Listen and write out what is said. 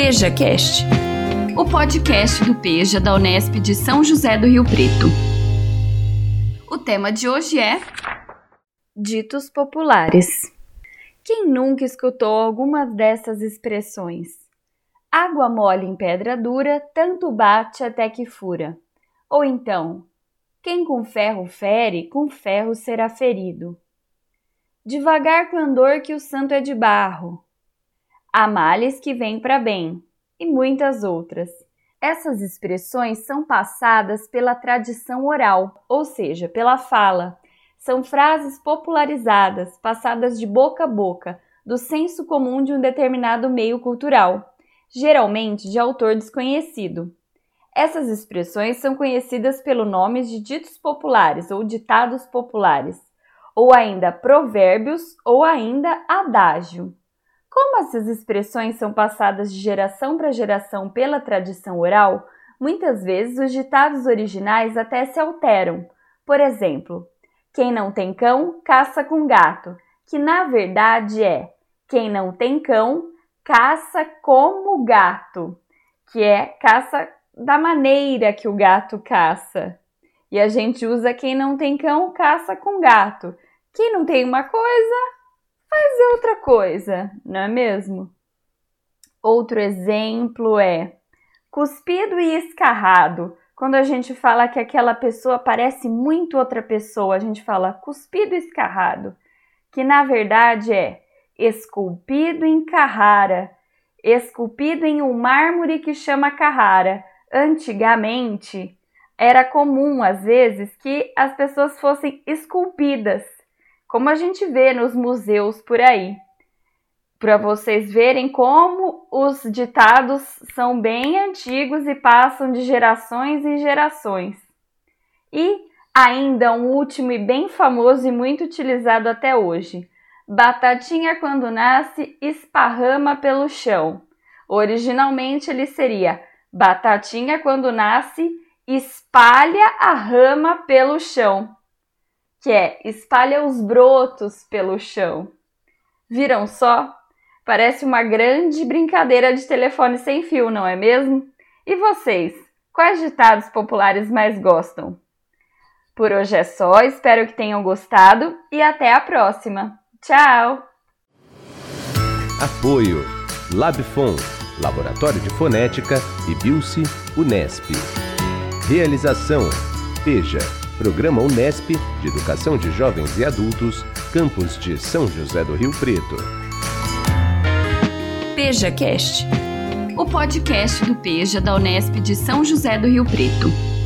PejaCast, o podcast do Peja da Unesp de São José do Rio Preto. O tema de hoje é Ditos populares. Quem nunca escutou algumas dessas expressões? Água mole em pedra dura, tanto bate até que fura. Ou então, quem com ferro fere, com ferro será ferido. Devagar com andor que o santo é de barro. Há males que vêm para bem, e muitas outras. Essas expressões são passadas pela tradição oral, ou seja, pela fala. São frases popularizadas, passadas de boca a boca, do senso comum de um determinado meio cultural, geralmente de autor desconhecido. Essas expressões são conhecidas pelo nome de ditos populares ou ditados populares, ou ainda provérbios ou ainda adágio. Como essas expressões são passadas de geração para geração pela tradição oral, muitas vezes os ditados originais até se alteram. Por exemplo, quem não tem cão, caça com gato, que na verdade é quem não tem cão, caça como gato, que é caça da maneira que o gato caça. E a gente usa quem não tem cão, caça com gato. Quem não tem uma coisa, outra coisa, não é mesmo? Outro exemplo é cuspido e escarrado. Quando a gente fala que aquela pessoa parece muito outra pessoa, a gente fala cuspido e escarrado, que na verdade é esculpido em Carrara, esculpido em um mármore que chama Carrara. Antigamente era comum, às vezes, que as pessoas fossem esculpidas como a gente vê nos museus por aí, para vocês verem como os ditados são bem antigos e passam de gerações em gerações. E ainda um último e bem famoso e muito utilizado até hoje. Batatinha quando nasce esparrama pelo chão. Originalmente ele seria Batatinha quando nasce espalha a rama pelo chão que é espalha os brotos pelo chão. Viram só? Parece uma grande brincadeira de telefone sem fio, não é mesmo? E vocês, quais ditados populares mais gostam? Por hoje é só, espero que tenham gostado e até a próxima. Tchau! Apoio Labfon, Laboratório de Fonética e Bilce Unesp. Realização Peja Programa Unesp de Educação de Jovens e Adultos, Campus de São José do Rio Preto. PejaCast, o podcast do Peja da Unesp de São José do Rio Preto.